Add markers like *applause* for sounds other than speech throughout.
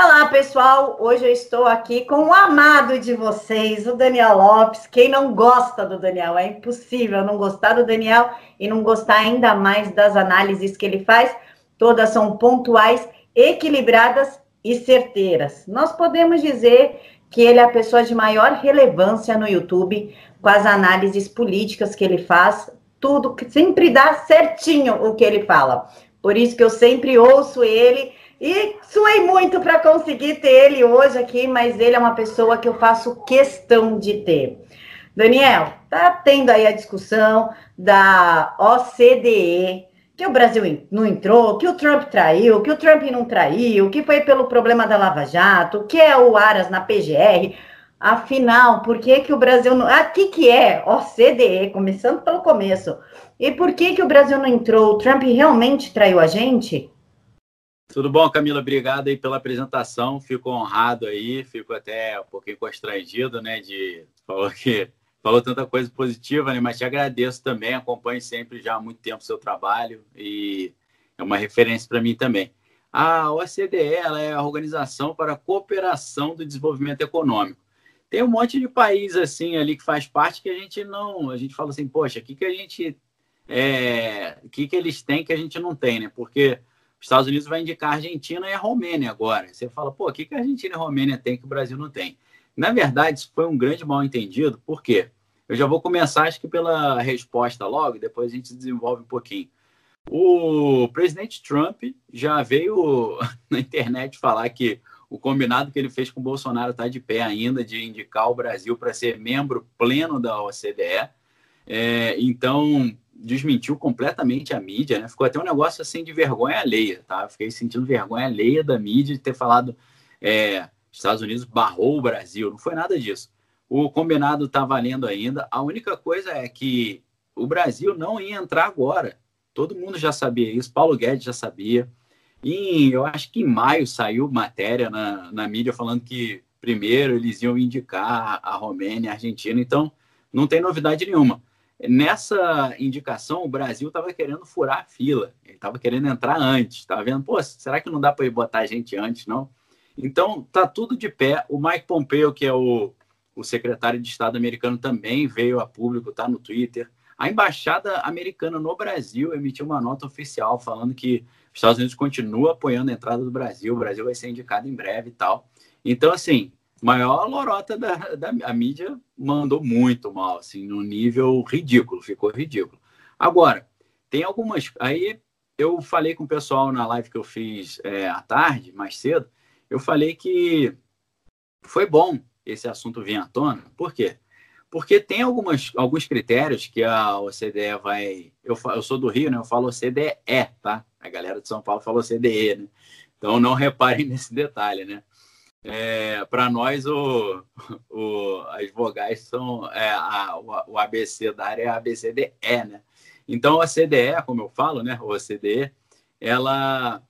Olá, pessoal. Hoje eu estou aqui com o amado de vocês, o Daniel Lopes. Quem não gosta do Daniel? É impossível não gostar do Daniel e não gostar ainda mais das análises que ele faz. Todas são pontuais, equilibradas e certeiras. Nós podemos dizer que ele é a pessoa de maior relevância no YouTube, com as análises políticas que ele faz, tudo sempre dá certinho o que ele fala. Por isso que eu sempre ouço ele e suei muito para conseguir ter ele hoje aqui, mas ele é uma pessoa que eu faço questão de ter. Daniel, tá tendo aí a discussão da OCDE, que o Brasil não entrou, que o Trump traiu, que o Trump não traiu, que foi pelo problema da Lava Jato, que é o Aras na PGR. Afinal, por que, que o Brasil não. Ah, que, que é OCDE? Começando pelo começo. E por que, que o Brasil não entrou? O Trump realmente traiu a gente? Tudo bom, Camila? Obrigado aí pela apresentação. Fico honrado aí, fico até um pouquinho constrangido, né? De falou que falou tanta coisa positiva, né? Mas te agradeço também. Acompanho sempre já há muito tempo o seu trabalho e é uma referência para mim também. A OCDE ela é a Organização para a Cooperação do Desenvolvimento Econômico. Tem um monte de país assim ali que faz parte que a gente não, a gente fala assim, poxa, o que que a gente é, que que eles têm que a gente não tem, né? Porque os Estados Unidos vai indicar a Argentina e a Romênia agora. Você fala, pô, o que, que a Argentina e a Romênia têm que o Brasil não tem? Na verdade, isso foi um grande mal entendido, por quê? Eu já vou começar, acho que pela resposta logo, depois a gente desenvolve um pouquinho. O presidente Trump já veio *laughs* na internet falar que o combinado que ele fez com o Bolsonaro está de pé ainda, de indicar o Brasil para ser membro pleno da OCDE. É, então, desmentiu completamente a mídia, né? Ficou até um negócio assim de vergonha alheia, tá? Fiquei sentindo vergonha alheia da mídia de ter falado é, Estados Unidos barrou o Brasil. Não foi nada disso. O combinado está valendo ainda. A única coisa é que o Brasil não ia entrar agora. Todo mundo já sabia isso. Paulo Guedes já sabia. E eu acho que em maio saiu matéria na, na mídia falando que primeiro eles iam indicar a Romênia e a Argentina. Então, não tem novidade nenhuma. Nessa indicação, o Brasil estava querendo furar a fila, ele estava querendo entrar antes, estava vendo, pô, será que não dá para botar a gente antes, não? Então, tá tudo de pé. O Mike Pompeo, que é o, o secretário de Estado americano, também veio a público, tá no Twitter. A embaixada americana no Brasil emitiu uma nota oficial falando que os Estados Unidos continua apoiando a entrada do Brasil, o Brasil vai ser indicado em breve e tal. Então, assim, maior lorota da, da a mídia mandou muito mal, assim, no nível ridículo, ficou ridículo. Agora, tem algumas. Aí eu falei com o pessoal na live que eu fiz é, à tarde, mais cedo, eu falei que foi bom esse assunto vir à tona. Por quê? Porque tem algumas, alguns critérios que a OCDE vai. Eu, eu sou do Rio, né? Eu falo OCDE, tá? A galera de São Paulo fala OCDE, né? Então não reparem *laughs* nesse detalhe, né? É, para nós, o, o, as vogais são é, a, o, o, ABC da área é ABCDE, né? Então, a CDE, como eu falo, né? O CDE, ela,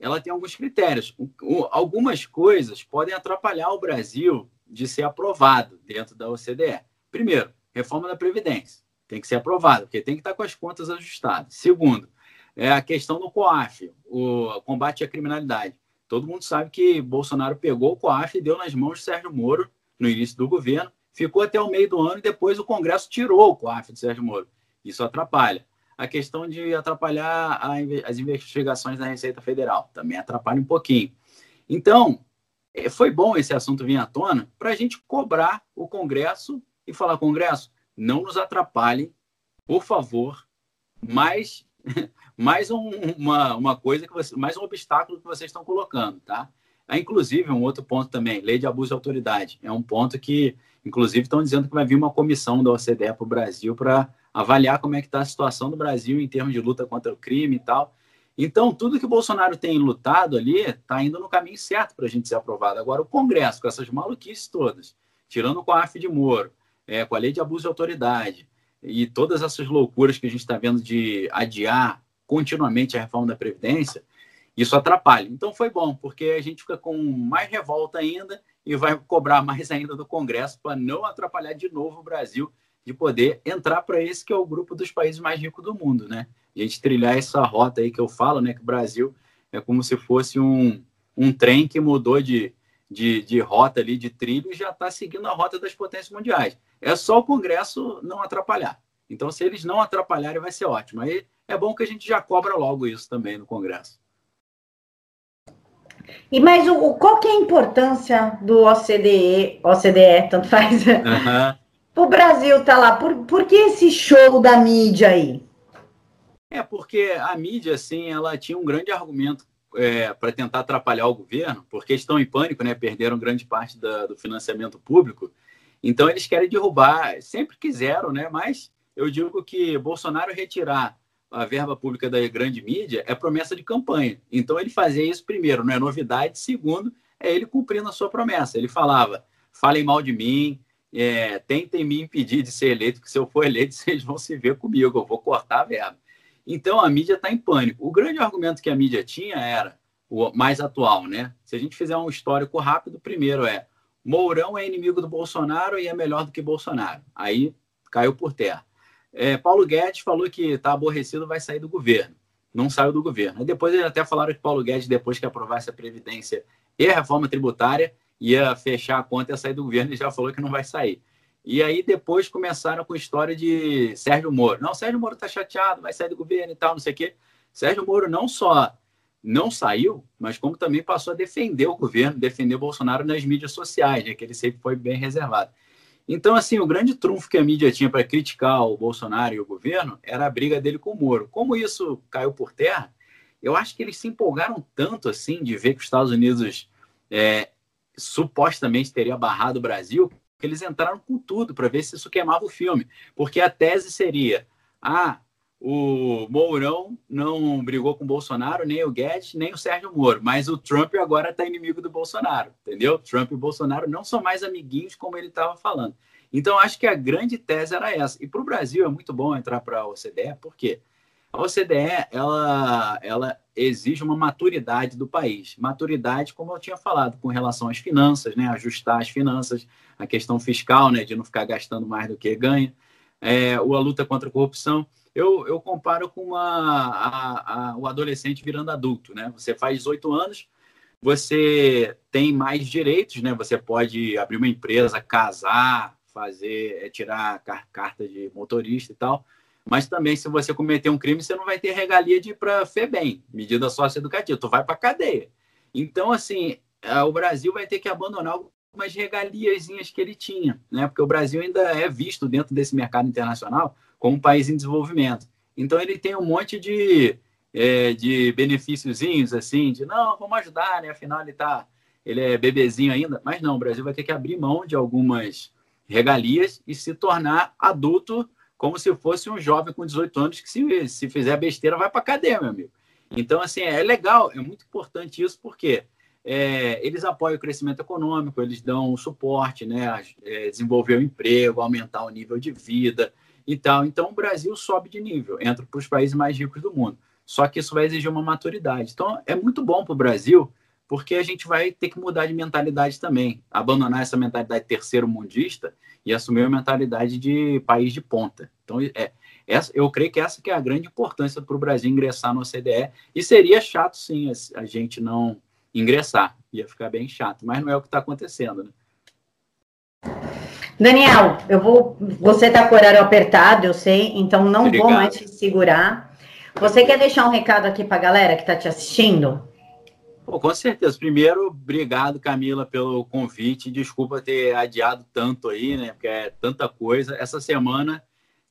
ela tem alguns critérios. O, algumas coisas podem atrapalhar o Brasil de ser aprovado dentro da OCDE. Primeiro, reforma da Previdência. Tem que ser aprovado, porque tem que estar com as contas ajustadas. Segundo, é a questão do COAF, o combate à criminalidade. Todo mundo sabe que Bolsonaro pegou o COAF e deu nas mãos de Sérgio Moro no início do governo, ficou até o meio do ano e depois o Congresso tirou o COAF de Sérgio Moro. Isso atrapalha. A questão de atrapalhar as investigações da Receita Federal também atrapalha um pouquinho. Então, é, foi bom esse assunto vir à tona para a gente cobrar o Congresso e falar: Congresso, não nos atrapalhem, por favor, mais *laughs* mais um, uma, uma coisa que você, mais um obstáculo que vocês estão colocando, tá? Há, inclusive, um outro ponto também, lei de abuso de autoridade. É um ponto que, inclusive, estão dizendo que vai vir uma comissão da OCDE para o Brasil para avaliar como é que está a situação do Brasil em termos de luta contra o crime e tal. Então, tudo que o Bolsonaro tem lutado ali está indo no caminho certo para a gente ser aprovado. Agora, o Congresso, com essas maluquices todas, tirando o COAF de Moro, é, com a lei de abuso de autoridade e todas essas loucuras que a gente está vendo de adiar continuamente a reforma da Previdência, isso atrapalha. Então foi bom, porque a gente fica com mais revolta ainda e vai cobrar mais ainda do Congresso para não atrapalhar de novo o Brasil de poder entrar para esse que é o grupo dos países mais ricos do mundo, né? E a gente trilhar essa rota aí que eu falo, né? Que o Brasil é como se fosse um, um trem que mudou de, de, de rota ali, de trilho, e já está seguindo a rota das potências mundiais. É só o Congresso não atrapalhar. Então, se eles não atrapalharem, vai ser ótimo. Aí é bom que a gente já cobra logo isso também no Congresso. E mas o, qual que é a importância do OCDE, OCDE, tanto faz, uhum. *laughs* o Brasil tá lá? Por, por que esse show da mídia aí? É porque a mídia, assim, ela tinha um grande argumento é, para tentar atrapalhar o governo, porque estão em pânico, né? Perderam grande parte da, do financiamento público. Então eles querem derrubar, sempre quiseram, né? Mas eu digo que Bolsonaro retirar a verba pública da grande mídia é promessa de campanha. Então ele fazia isso primeiro, não é novidade. Segundo, é ele cumprindo a sua promessa. Ele falava: falem mal de mim, é, tentem me impedir de ser eleito, que se eu for eleito *laughs* vocês vão se ver comigo, eu vou cortar a verba. Então a mídia está em pânico. O grande argumento que a mídia tinha era o mais atual, né? Se a gente fizer um histórico rápido, primeiro é Mourão é inimigo do Bolsonaro e é melhor do que Bolsonaro. Aí caiu por terra. É, Paulo Guedes falou que está aborrecido, vai sair do governo. Não saiu do governo. E depois eles até falaram que Paulo Guedes, depois que aprovasse a Previdência e a reforma tributária, ia fechar a conta e ia sair do governo e já falou que não vai sair. E aí depois começaram com a história de Sérgio Moro. Não, Sérgio Moro está chateado, vai sair do governo e tal, não sei o quê. Sérgio Moro não só não saiu, mas como também passou a defender o governo, defender o Bolsonaro nas mídias sociais, né, que ele sempre foi bem reservado. Então, assim, o grande trunfo que a mídia tinha para criticar o Bolsonaro e o governo era a briga dele com o Moro. Como isso caiu por terra, eu acho que eles se empolgaram tanto assim de ver que os Estados Unidos é, supostamente teria barrado o Brasil, eles entraram com tudo para ver se isso queimava o filme. Porque a tese seria: ah, o Mourão não brigou com o Bolsonaro, nem o Guedes, nem o Sérgio Moro, mas o Trump agora está inimigo do Bolsonaro, entendeu? Trump e Bolsonaro não são mais amiguinhos como ele estava falando. Então, acho que a grande tese era essa. E para o Brasil é muito bom entrar para a OCDE, por quê? A OCDE, ela, ela exige uma maturidade do país. Maturidade, como eu tinha falado, com relação às finanças, né? ajustar as finanças, a questão fiscal, né? de não ficar gastando mais do que ganha, é, a luta contra a corrupção eu, eu comparo com uma, a, a, o adolescente virando adulto, né? Você faz 18 anos, você tem mais direitos, né? Você pode abrir uma empresa, casar, fazer, é, tirar carta de motorista e tal. Mas também, se você cometer um crime, você não vai ter regalia de ir para FEBEM, medida socioeducativa, tu vai para cadeia. Então, assim, o Brasil vai ter que abandonar algumas regaliazinhas que ele tinha, né? Porque o Brasil ainda é visto dentro desse mercado internacional como um país em desenvolvimento. Então ele tem um monte de, é, de benefíciozinhos, assim, de não, vamos ajudar, né? Afinal ele tá, ele é bebezinho ainda. Mas não, o Brasil vai ter que abrir mão de algumas regalias e se tornar adulto como se fosse um jovem com 18 anos que se, se fizer besteira vai para cadeia, meu amigo. Então, assim, é legal, é muito importante isso, porque é, eles apoiam o crescimento econômico, eles dão suporte, né, é, desenvolver o emprego, aumentar o nível de vida, e tal. Então, o Brasil sobe de nível, entra para os países mais ricos do mundo. Só que isso vai exigir uma maturidade. Então, é muito bom para o Brasil, porque a gente vai ter que mudar de mentalidade também, abandonar essa mentalidade terceiro mundista e assumir a mentalidade de país de ponta. Então, é, essa, eu creio que essa que é a grande importância para o Brasil ingressar no OCDE. E seria chato, sim, a gente não ingressar. Ia ficar bem chato, mas não é o que está acontecendo, né? Daniel, eu vou. Você está com o horário apertado, eu sei, então não Obrigado. vou mais te segurar. Você quer deixar um recado aqui para a galera que está te assistindo? Pô, com certeza. Primeiro, obrigado, Camila, pelo convite. Desculpa ter adiado tanto aí, né? Porque é tanta coisa. Essa semana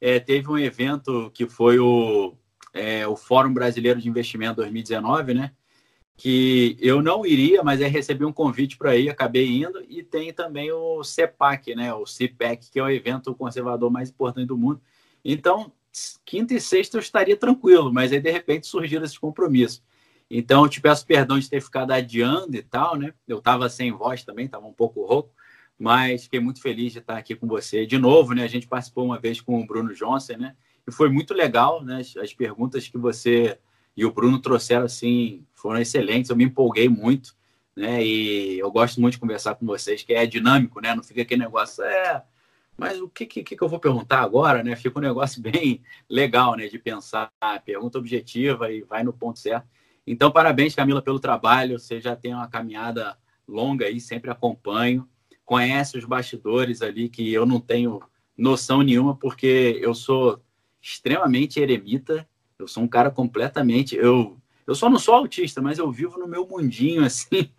é, teve um evento que foi o, é, o Fórum Brasileiro de Investimento 2019, né? que eu não iria, mas aí recebi um convite para ir, acabei indo, e tem também o CEPAC, né, o CIPEC, que é o evento conservador mais importante do mundo. Então, quinta e sexta eu estaria tranquilo, mas aí de repente surgiram esses compromissos. Então, eu te peço perdão de ter ficado adiando e tal, né? Eu estava sem voz também, estava um pouco rouco, mas fiquei muito feliz de estar aqui com você de novo, né? A gente participou uma vez com o Bruno Johnson, né? E foi muito legal, né? As perguntas que você e o Bruno trouxeram assim, foram excelentes, eu me empolguei muito, né? E eu gosto muito de conversar com vocês, que é dinâmico, né? Não fica aquele negócio, é, mas o que, que, que eu vou perguntar agora, né? Fica um negócio *laughs* bem legal, né? De pensar, pergunta objetiva e vai no ponto certo. Então, parabéns, Camila, pelo trabalho. Você já tem uma caminhada longa aí, sempre acompanho. Conhece os bastidores ali que eu não tenho noção nenhuma, porque eu sou extremamente eremita. Eu sou um cara completamente. Eu, eu só não sou autista, mas eu vivo no meu mundinho, *laughs* assim.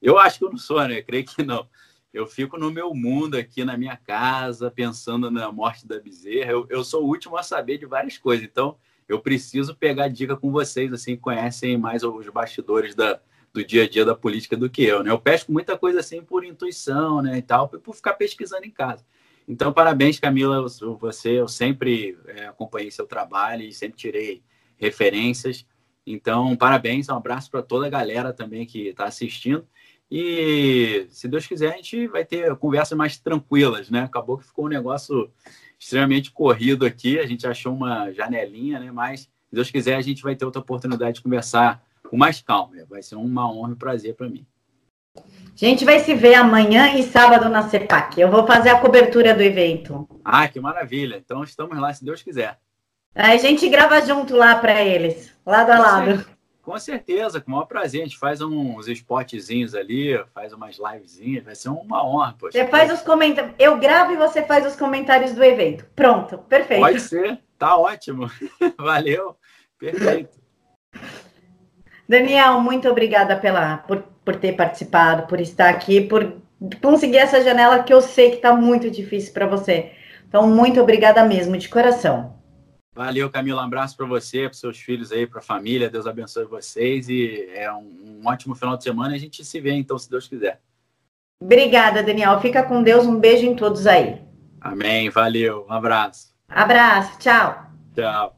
Eu acho que eu não sou, né? Creio que não. Eu fico no meu mundo aqui na minha casa, pensando na morte da bezerra. Eu, eu sou o último a saber de várias coisas. Então, eu preciso pegar dica com vocês, assim, conhecem mais os bastidores da, do dia a dia da política do que eu, né? Eu pesco muita coisa assim por intuição, né, e tal, por ficar pesquisando em casa. Então, parabéns, Camila, você, eu sempre é, acompanhei seu trabalho e sempre tirei referências. Então, parabéns, um abraço para toda a galera também que está assistindo. E, se Deus quiser, a gente vai ter conversas mais tranquilas, né? Acabou que ficou um negócio extremamente corrido aqui. A gente achou uma janelinha, né? Mas, se Deus quiser, a gente vai ter outra oportunidade de conversar com mais calma. Vai ser uma honra e um prazer para mim. A gente vai se ver amanhã e sábado na CEPAC. Eu vou fazer a cobertura do evento. Ah, que maravilha. Então estamos lá, se Deus quiser. A gente grava junto lá para eles, lado a lado. Com certeza, com o maior prazer. A gente faz uns spotzinhos ali, faz umas livezinhas, vai ser uma honra. Poxa. Você faz os comentários. Eu gravo e você faz os comentários do evento. Pronto, perfeito. Pode ser, tá ótimo. *laughs* Valeu, perfeito. Daniel, muito obrigada pela, por, por ter participado, por estar aqui, por conseguir essa janela que eu sei que está muito difícil para você. Então, muito obrigada mesmo, de coração. Valeu, Camila. Um abraço para você, para seus filhos aí, para a família. Deus abençoe vocês e é um, um ótimo final de semana. A gente se vê então, se Deus quiser. Obrigada, Daniel. Fica com Deus. Um beijo em todos aí. Amém. Valeu. Um abraço. Abraço. Tchau. Tchau.